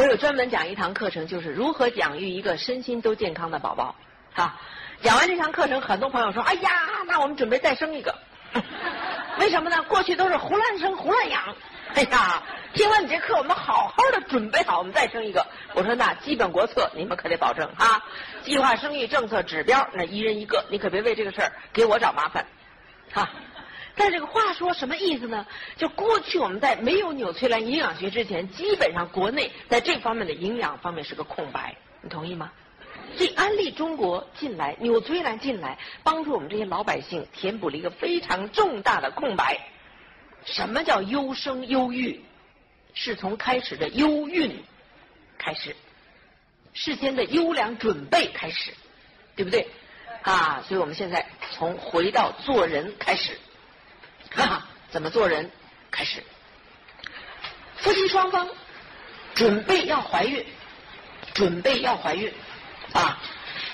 我有专门讲一堂课程，就是如何养育一个身心都健康的宝宝。哈，讲完这堂课程，很多朋友说：“哎呀，那我们准备再生一个。”为什么呢？过去都是胡乱生、胡乱养。哎呀，听完你这课，我们好好的准备好，我们再生一个。我说那基本国策你们可得保证哈，计划生育政策指标那一人一个，你可别为这个事儿给我找麻烦，哈。但这个话说什么意思呢？就过去我们在没有纽崔莱营养学之前，基本上国内在这方面的营养方面是个空白，你同意吗？所以安利中国进来，纽崔莱进来，帮助我们这些老百姓填补了一个非常重大的空白。什么叫优生优育？是从开始的优孕开始，事先的优良准备开始，对不对？啊，所以我们现在从回到做人开始。哈哈，怎么做人？开始，夫妻双方准备要怀孕，准备要怀孕啊，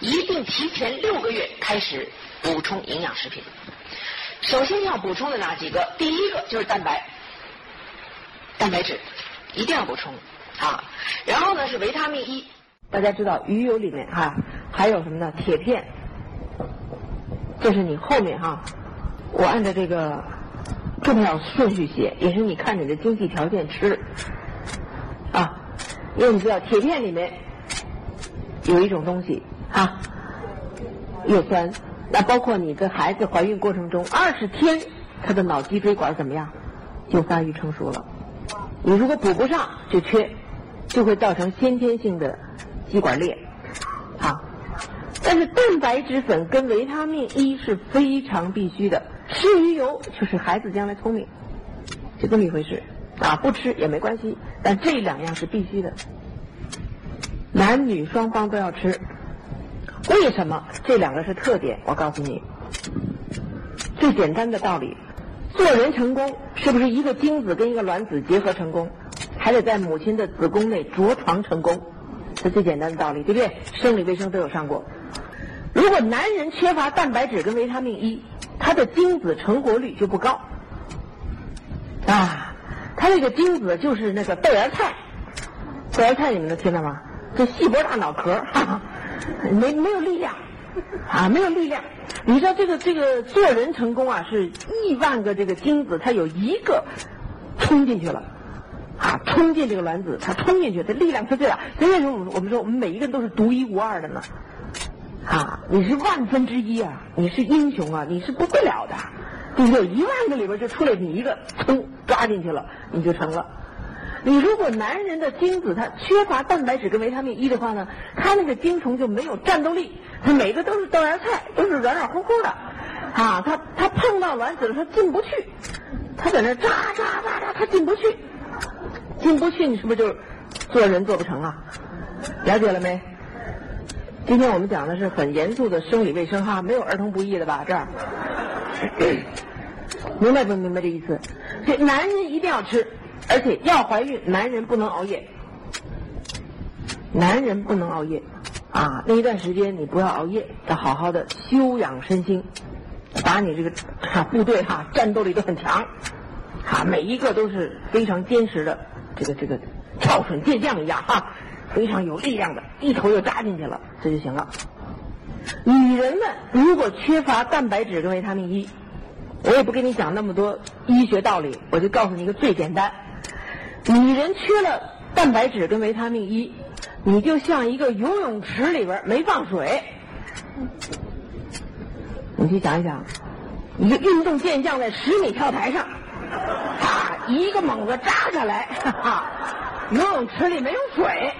一定提前六个月开始补充营养食品。首先要补充的哪几个？第一个就是蛋白，蛋白质一定要补充啊。然后呢是维他命 E，大家知道鱼油里面哈还有什么呢？铁片，这是你后面哈，我按照这个。重要顺序写，也是你看你的经济条件吃啊，因为你知道铁片里面有一种东西啊，叶酸。那包括你的孩子怀孕过程中二十天，他的脑脊椎管怎么样，就发育成熟了。你如果补不上，就缺，就会造成先天性的肌管裂啊。但是蛋白质粉跟维他命 E 是非常必须的。吃鱼油就是孩子将来聪明，就这么一回事啊！不吃也没关系，但这两样是必须的，男女双方都要吃。为什么这两个是特点？我告诉你，最简单的道理：做人成功是不是一个精子跟一个卵子结合成功，还得在母亲的子宫内着床成功？这最简单的道理，对不对？生理卫生都有上过。如果男人缺乏蛋白质跟维他命 E。他的精子成活率就不高啊，他那个精子就是那个豆芽菜，豆芽菜你们能听到吗？这细脖大脑壳，哈哈没没有力量啊，没有力量。你知道这个这个做人成功啊，是亿万个这个精子，它有一个冲进去了啊，冲进这个卵子，它冲进去，它力量是最大。所以为什么我们我们说我们每一个人都是独一无二的呢？啊，你是万分之一啊！你是英雄啊！你是不得了的，对不对？一万个里边就出来你一个，噌抓进去了，你就成了。你如果男人的精子他缺乏蛋白质跟维他命 E 的话呢，他那个精虫就没有战斗力，他每个都是豆芽菜，都是软软乎乎的，啊，他他碰到卵子了，他进不去，他在那扎扎扎扎，他进不去，进不去，你是不是就做人做不成啊？了解了没？今天我们讲的是很严肃的生理卫生哈，没有儿童不宜的吧？这儿，明白不明白这意思？这男人一定要吃，而且要怀孕，男人不能熬夜，男人不能熬夜啊！那一段时间你不要熬夜，要好好的休养身心，把你这个哈部队哈战斗力都很强，啊每一个都是非常坚实的，这个这个跳水健将一样哈。非常有力量的，一头就扎进去了，这就行了。女人们如果缺乏蛋白质跟维他命 E，我也不跟你讲那么多医学道理，我就告诉你一个最简单：女人缺了蛋白质跟维他命 E，你就像一个游泳池里边没放水。你去想一想，一个运动健将在十米跳台上，啊，一个猛子扎下来，哈哈，游泳池里没有水。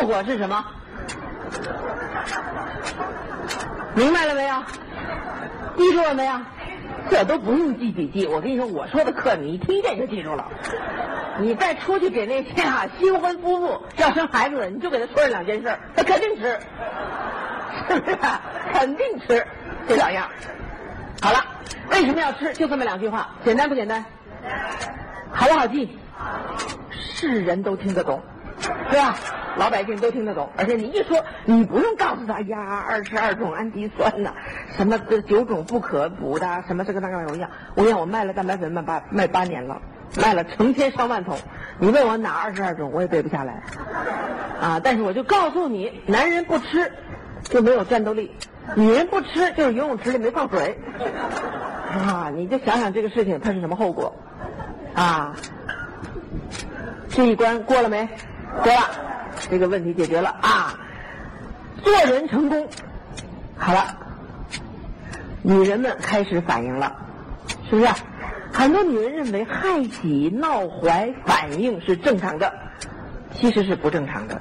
后果是什么？明白了没有？记住了没有？这都不用记笔记。我跟你说，我说的课你一听见就记住了。你再出去给那些啊 新婚夫妇要生孩子的，你就给他说这两件事，他肯定吃，是不是？肯定吃这两样。好了，为什么要吃？就这么两句话，简单不简单？好不好记？是人都听得懂，对吧？老百姓都听得懂。而且你一说，你不用告诉他呀，二十二种氨基酸呐，什么这九种不可补的，什么这个那个我讲，我讲我卖了蛋白粉卖八卖八年了，卖了成千上万桶。你问我哪二十二种，我也背不下来。啊，但是我就告诉你，男人不吃就没有战斗力，女人不吃就是游泳池里没放水。啊，你就想想这个事情它是什么后果。啊，这一关过了没？过了，这个问题解决了啊，做人成功，好了，女人们开始反应了，是不是？很多女人认为害喜、闹怀反应是正常的，其实是不正常的。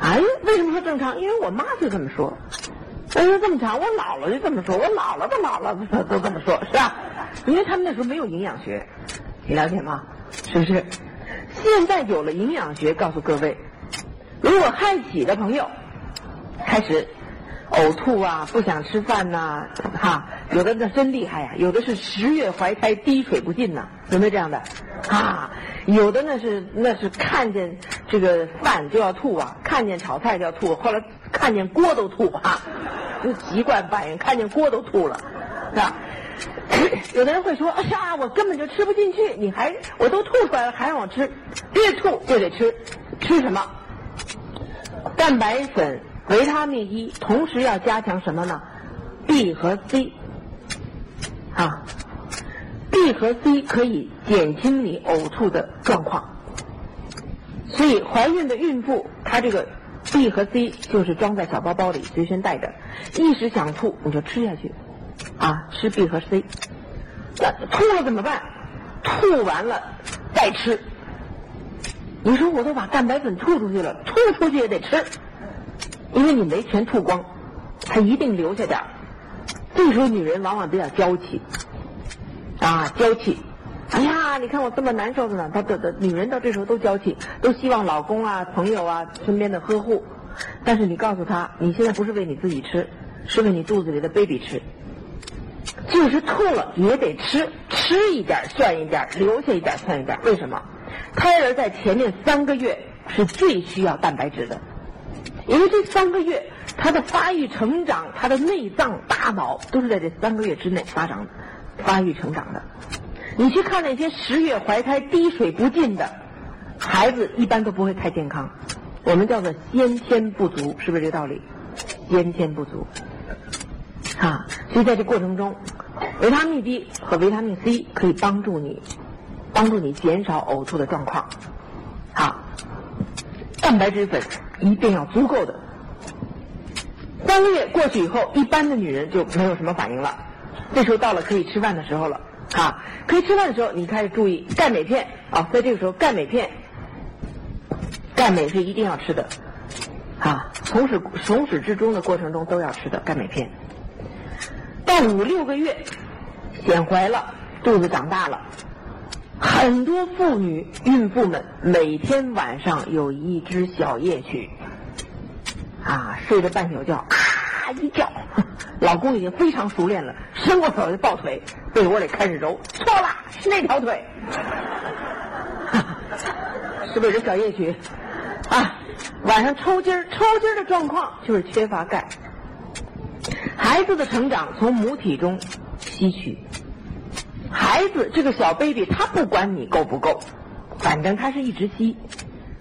哎，为什么说正常？因为我妈就这么说。哎呀，这么长，我姥姥就这么说，我姥姥的姥姥都都这么说，是吧？因为他们那时候没有营养学。你了解吗？是不是？现在有了营养学，告诉各位，如果害喜的朋友开始呕吐啊，不想吃饭呐，哈，有的那真厉害呀，有的是十月怀胎，滴水不进呐，有没有这样的？啊，有的那是那是看见这个饭就要吐啊，看见炒菜就要吐，后来看见锅都吐啊，就习惯反应，看见锅都吐了，是吧？有的人会说：“哎呀，我根本就吃不进去，你还我都吐出来了，还让我吃，越吐就得吃，吃什么？蛋白粉、维他命 E，同时要加强什么呢？B 和 C 啊，B 和 C 可以减轻你呕吐的状况，所以怀孕的孕妇她这个 B 和 C 就是装在小包包里随身带着，一时想吐你就吃下去。”啊，吃 B 和 C，那吐了怎么办？吐完了再吃。你说我都把蛋白粉吐出去了，吐出去也得吃，因为你没全吐光，它一定留下点这时候女人往往比较娇气，啊，娇气。哎呀，你看我这么难受的呢，她的的女人到这时候都娇气，都希望老公啊、朋友啊身边的呵护。但是你告诉她，你现在不是为你自己吃，是为你肚子里的 baby 吃。就是吐了也得吃，吃一点算一点，留下一点算一点。为什么？胎儿在前面三个月是最需要蛋白质的，因为这三个月他的发育成长，他的内脏、大脑都是在这三个月之内发长、发育成长的。你去看那些十月怀胎、滴水不进的孩子，一般都不会太健康。我们叫做先天不足，是不是这个道理？先天不足。啊，所以在这过程中，维他命 D 和维他命 C 可以帮助你，帮助你减少呕吐的状况。好，蛋白质粉一定要足够的。三个月过去以后，一般的女人就没有什么反应了。这时候到了可以吃饭的时候了。啊，可以吃饭的时候，你开始注意钙镁片啊，在这个时候钙镁片，钙镁是一定要吃的。啊，从始从始至终的过程中都要吃的钙镁片。到五六个月，显怀了，肚子长大了，很多妇女、孕妇们每天晚上有一支小夜曲，啊，睡着半宿觉，咔一叫，老公已经非常熟练了，伸过手就抱腿，被窝里开始揉，错了，是那条腿，是不是这小夜曲？啊，晚上抽筋儿，抽筋儿的状况就是缺乏钙。孩子的成长从母体中吸取，孩子这个小 baby 他不管你够不够，反正他是一直吸，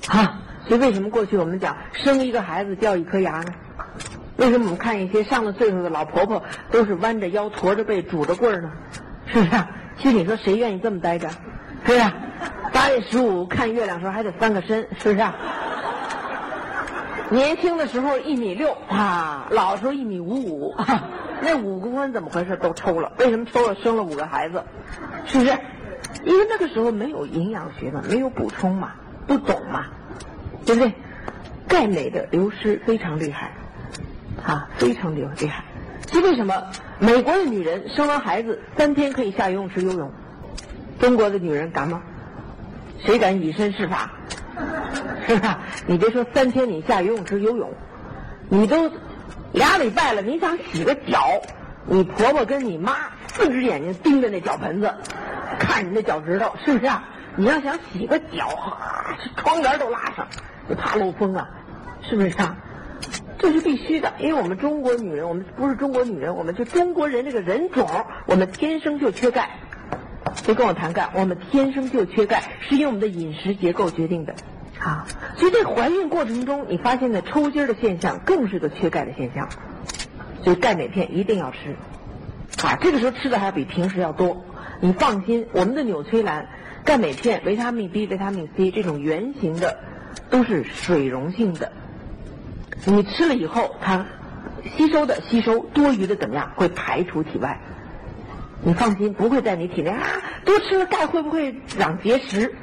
啊，所以为什么过去我们讲生一个孩子掉一颗牙呢？为什么我们看一些上了岁数的老婆婆都是弯着腰驼着背拄着棍儿呢？是不是？其实你说谁愿意这么待着？是不是？八月十五看月亮时候还得翻个身，是不是？年轻的时候一米六啊，老时候一米五五，那五公分怎么回事？都抽了，为什么抽了？生了五个孩子，是不是？因为那个时候没有营养学嘛，没有补充嘛，不懂嘛，对不对？钙镁的流失非常厉害，啊，非常厉厉害。这为什么美国的女人生完孩子三天可以下游泳池游泳，中国的女人敢吗？谁敢以身试法？是吧？你别说三天你下游泳池游泳，你都俩礼拜了，你想洗个脚，你婆婆跟你妈四只眼睛盯着那脚盆子，看你那脚趾头，是不是？啊？你要想洗个脚，这窗帘都拉上，怕漏风啊，是不是啊？这是必须的，因为我们中国女人，我们不是中国女人，我们就中国人这个人种，我们天生就缺钙。别跟我谈钙，我们天生就缺钙，是因为我们的饮食结构决定的。啊，所以在怀孕过程中，你发现的抽筋的现象，更是个缺钙的现象。所以钙镁片一定要吃。啊，这个时候吃的还要比平时要多。你放心，我们的纽崔莱钙镁片、维他命 B、维他命 C 这种圆形的，都是水溶性的。你吃了以后，它吸收的吸收，多余的怎么样？会排除体外。你放心，不会在你体内啊。多吃了钙会不会长结石？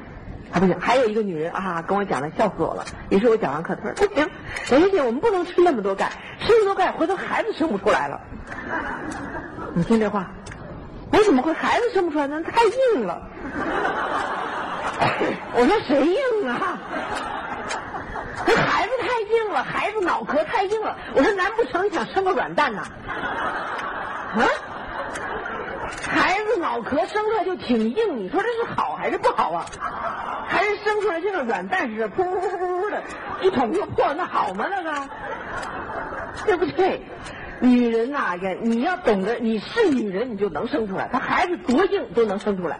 啊不行。还有一个女人啊，跟我讲的笑死我了。也是我讲完课，她说不行，小姐，我们不能吃那么多钙，吃那么多钙，回头孩子生不出来了。你听这话，我怎么会孩子生不出来呢？太硬了。我说谁硬啊？这孩子太硬了，孩子脑壳太硬了。我说难不成你想生个软蛋呐？啊？孩子脑壳生出来就挺硬，你说这是好还是不好啊？还是生出来像个软蛋似的，噗噗噗噗的，一捅就破，那好吗？那个，对不对？女人呐，呀，你要懂得，你是女人，你就能生出来。她孩子多硬都能生出来，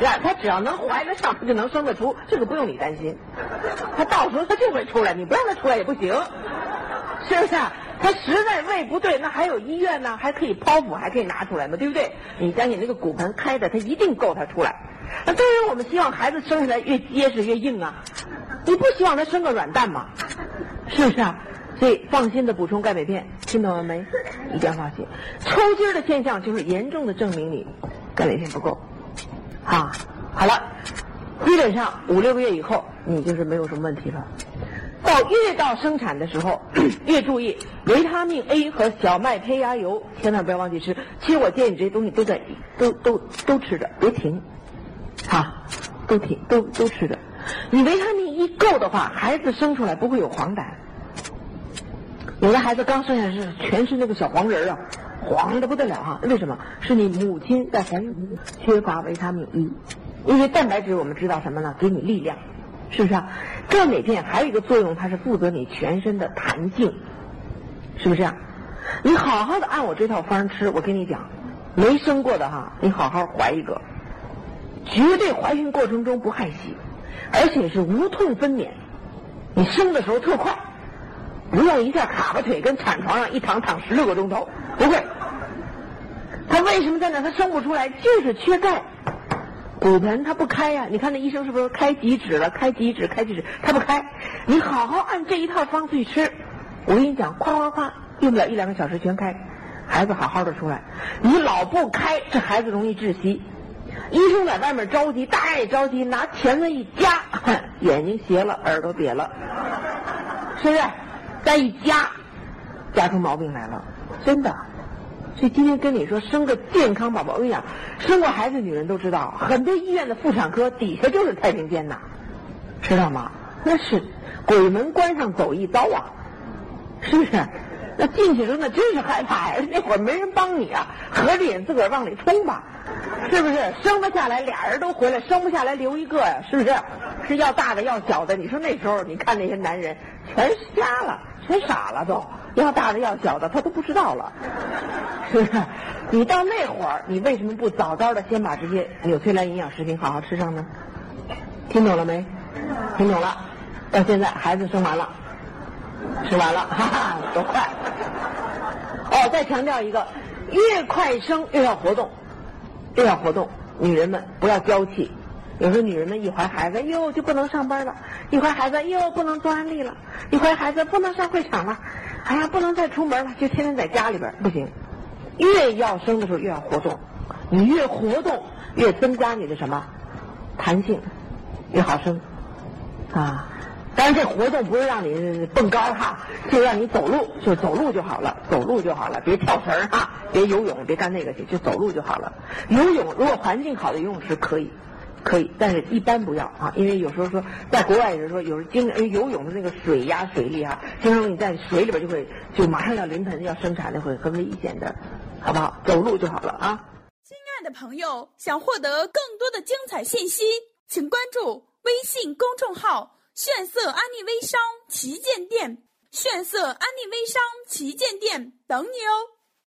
呀，她只要能怀得上，她就能生得出，这个不用你担心。她到时候她就会出来，你不让她出来也不行，是不是？他实在胃不对，那还有医院呢，还可以剖腹，还可以拿出来嘛，对不对？你相信那个骨盆开的，他一定够他出来。那当然，我们希望孩子生下来越结实越硬啊，你不希望他生个软蛋吗？是不是啊？所以放心的补充钙镁片，听懂了没？一定要放心。抽筋的现象就是严重的证明你钙镁片不够。啊，好了，基本上五六个月以后，你就是没有什么问题了。到越到生产的时候，越注意维他命 A 和小麦胚芽油，千万不要忘记吃。其实我建议你这些东西都在都都都吃着，别停。啊，都停都都吃着。你维他命一够的话，孩子生出来不会有黄疸。有的孩子刚生下来是全是那个小黄人啊，黄的不得了啊。为什么？是你母亲在怀孕缺乏维他命 E，因为蛋白质我们知道什么呢？给你力量，是不是啊？这每片还有一个作用，它是负责你全身的弹性，是不是啊？你好好的按我这套方吃，我跟你讲，没生过的哈，你好好怀一个。绝对怀孕过程中不害喜，而且是无痛分娩。你生的时候特快，不用一下卡巴腿跟产床上一躺躺十六个钟头，不会。他为什么在那？他生不出来，就是缺钙。骨盆它不开呀，你看那医生是不是开几指了？开几指？开几指？它不开。你好好按这一套方子去吃，我跟你讲，夸夸夸，用不了一两个小时全开，孩子好好的出来。你老不开，这孩子容易窒息。医生在外面着急，太着急，拿钳子一夹，眼睛斜了，耳朵瘪了，是不是？再一夹，夹出毛病来了，真的。所以今天跟你说，生个健康宝宝，我跟你讲，生过孩子女人都知道，很多医院的妇产科底下就是太平间呐，知道吗？那是鬼门关上走一遭啊，是不是？那进去时候那真是害怕呀，那会儿没人帮你啊，合着眼自个儿往里冲吧。是不是生不下来，俩人都回来，生不下来留一个呀？是不是？是要大的要小的？你说那时候，你看那些男人全瞎了，全傻了，都要大的要小的，他都不知道了，是不是？你到那会儿，你为什么不早早的先把这些纽崔莱营养食品好好吃上呢？听懂了没？听懂了。到现在孩子生完了，吃完了，哈哈，多快！哦，再强调一个，越快生越要活动。越要活动，女人们不要娇气。有时候女人们一怀孩子，哟就不能上班了；一怀孩子，又不能做安利了；一怀孩子，不能上会场了。哎呀，不能再出门了，就天天在家里边，不行。越要生的时候越要活动，你越活动越增加你的什么弹性，越好生啊。当然，这活动不是让你蹦高哈，就让你走路，就走路就好了，走路就好了，别跳绳哈，别游泳，别干那个去，就走路就好了。游泳如果环境好的游泳池可以，可以，但是一般不要啊，因为有时候说在国外，有时候有时经游泳的那个水压水力哈，经常你在水里边就会就马上要临盆要生产的会很危险的，好不好？走路就好了啊。亲爱的朋友，想获得更多的精彩信息，请关注微信公众号。炫色安利微商旗舰店，炫色安利微商旗舰店等你哦。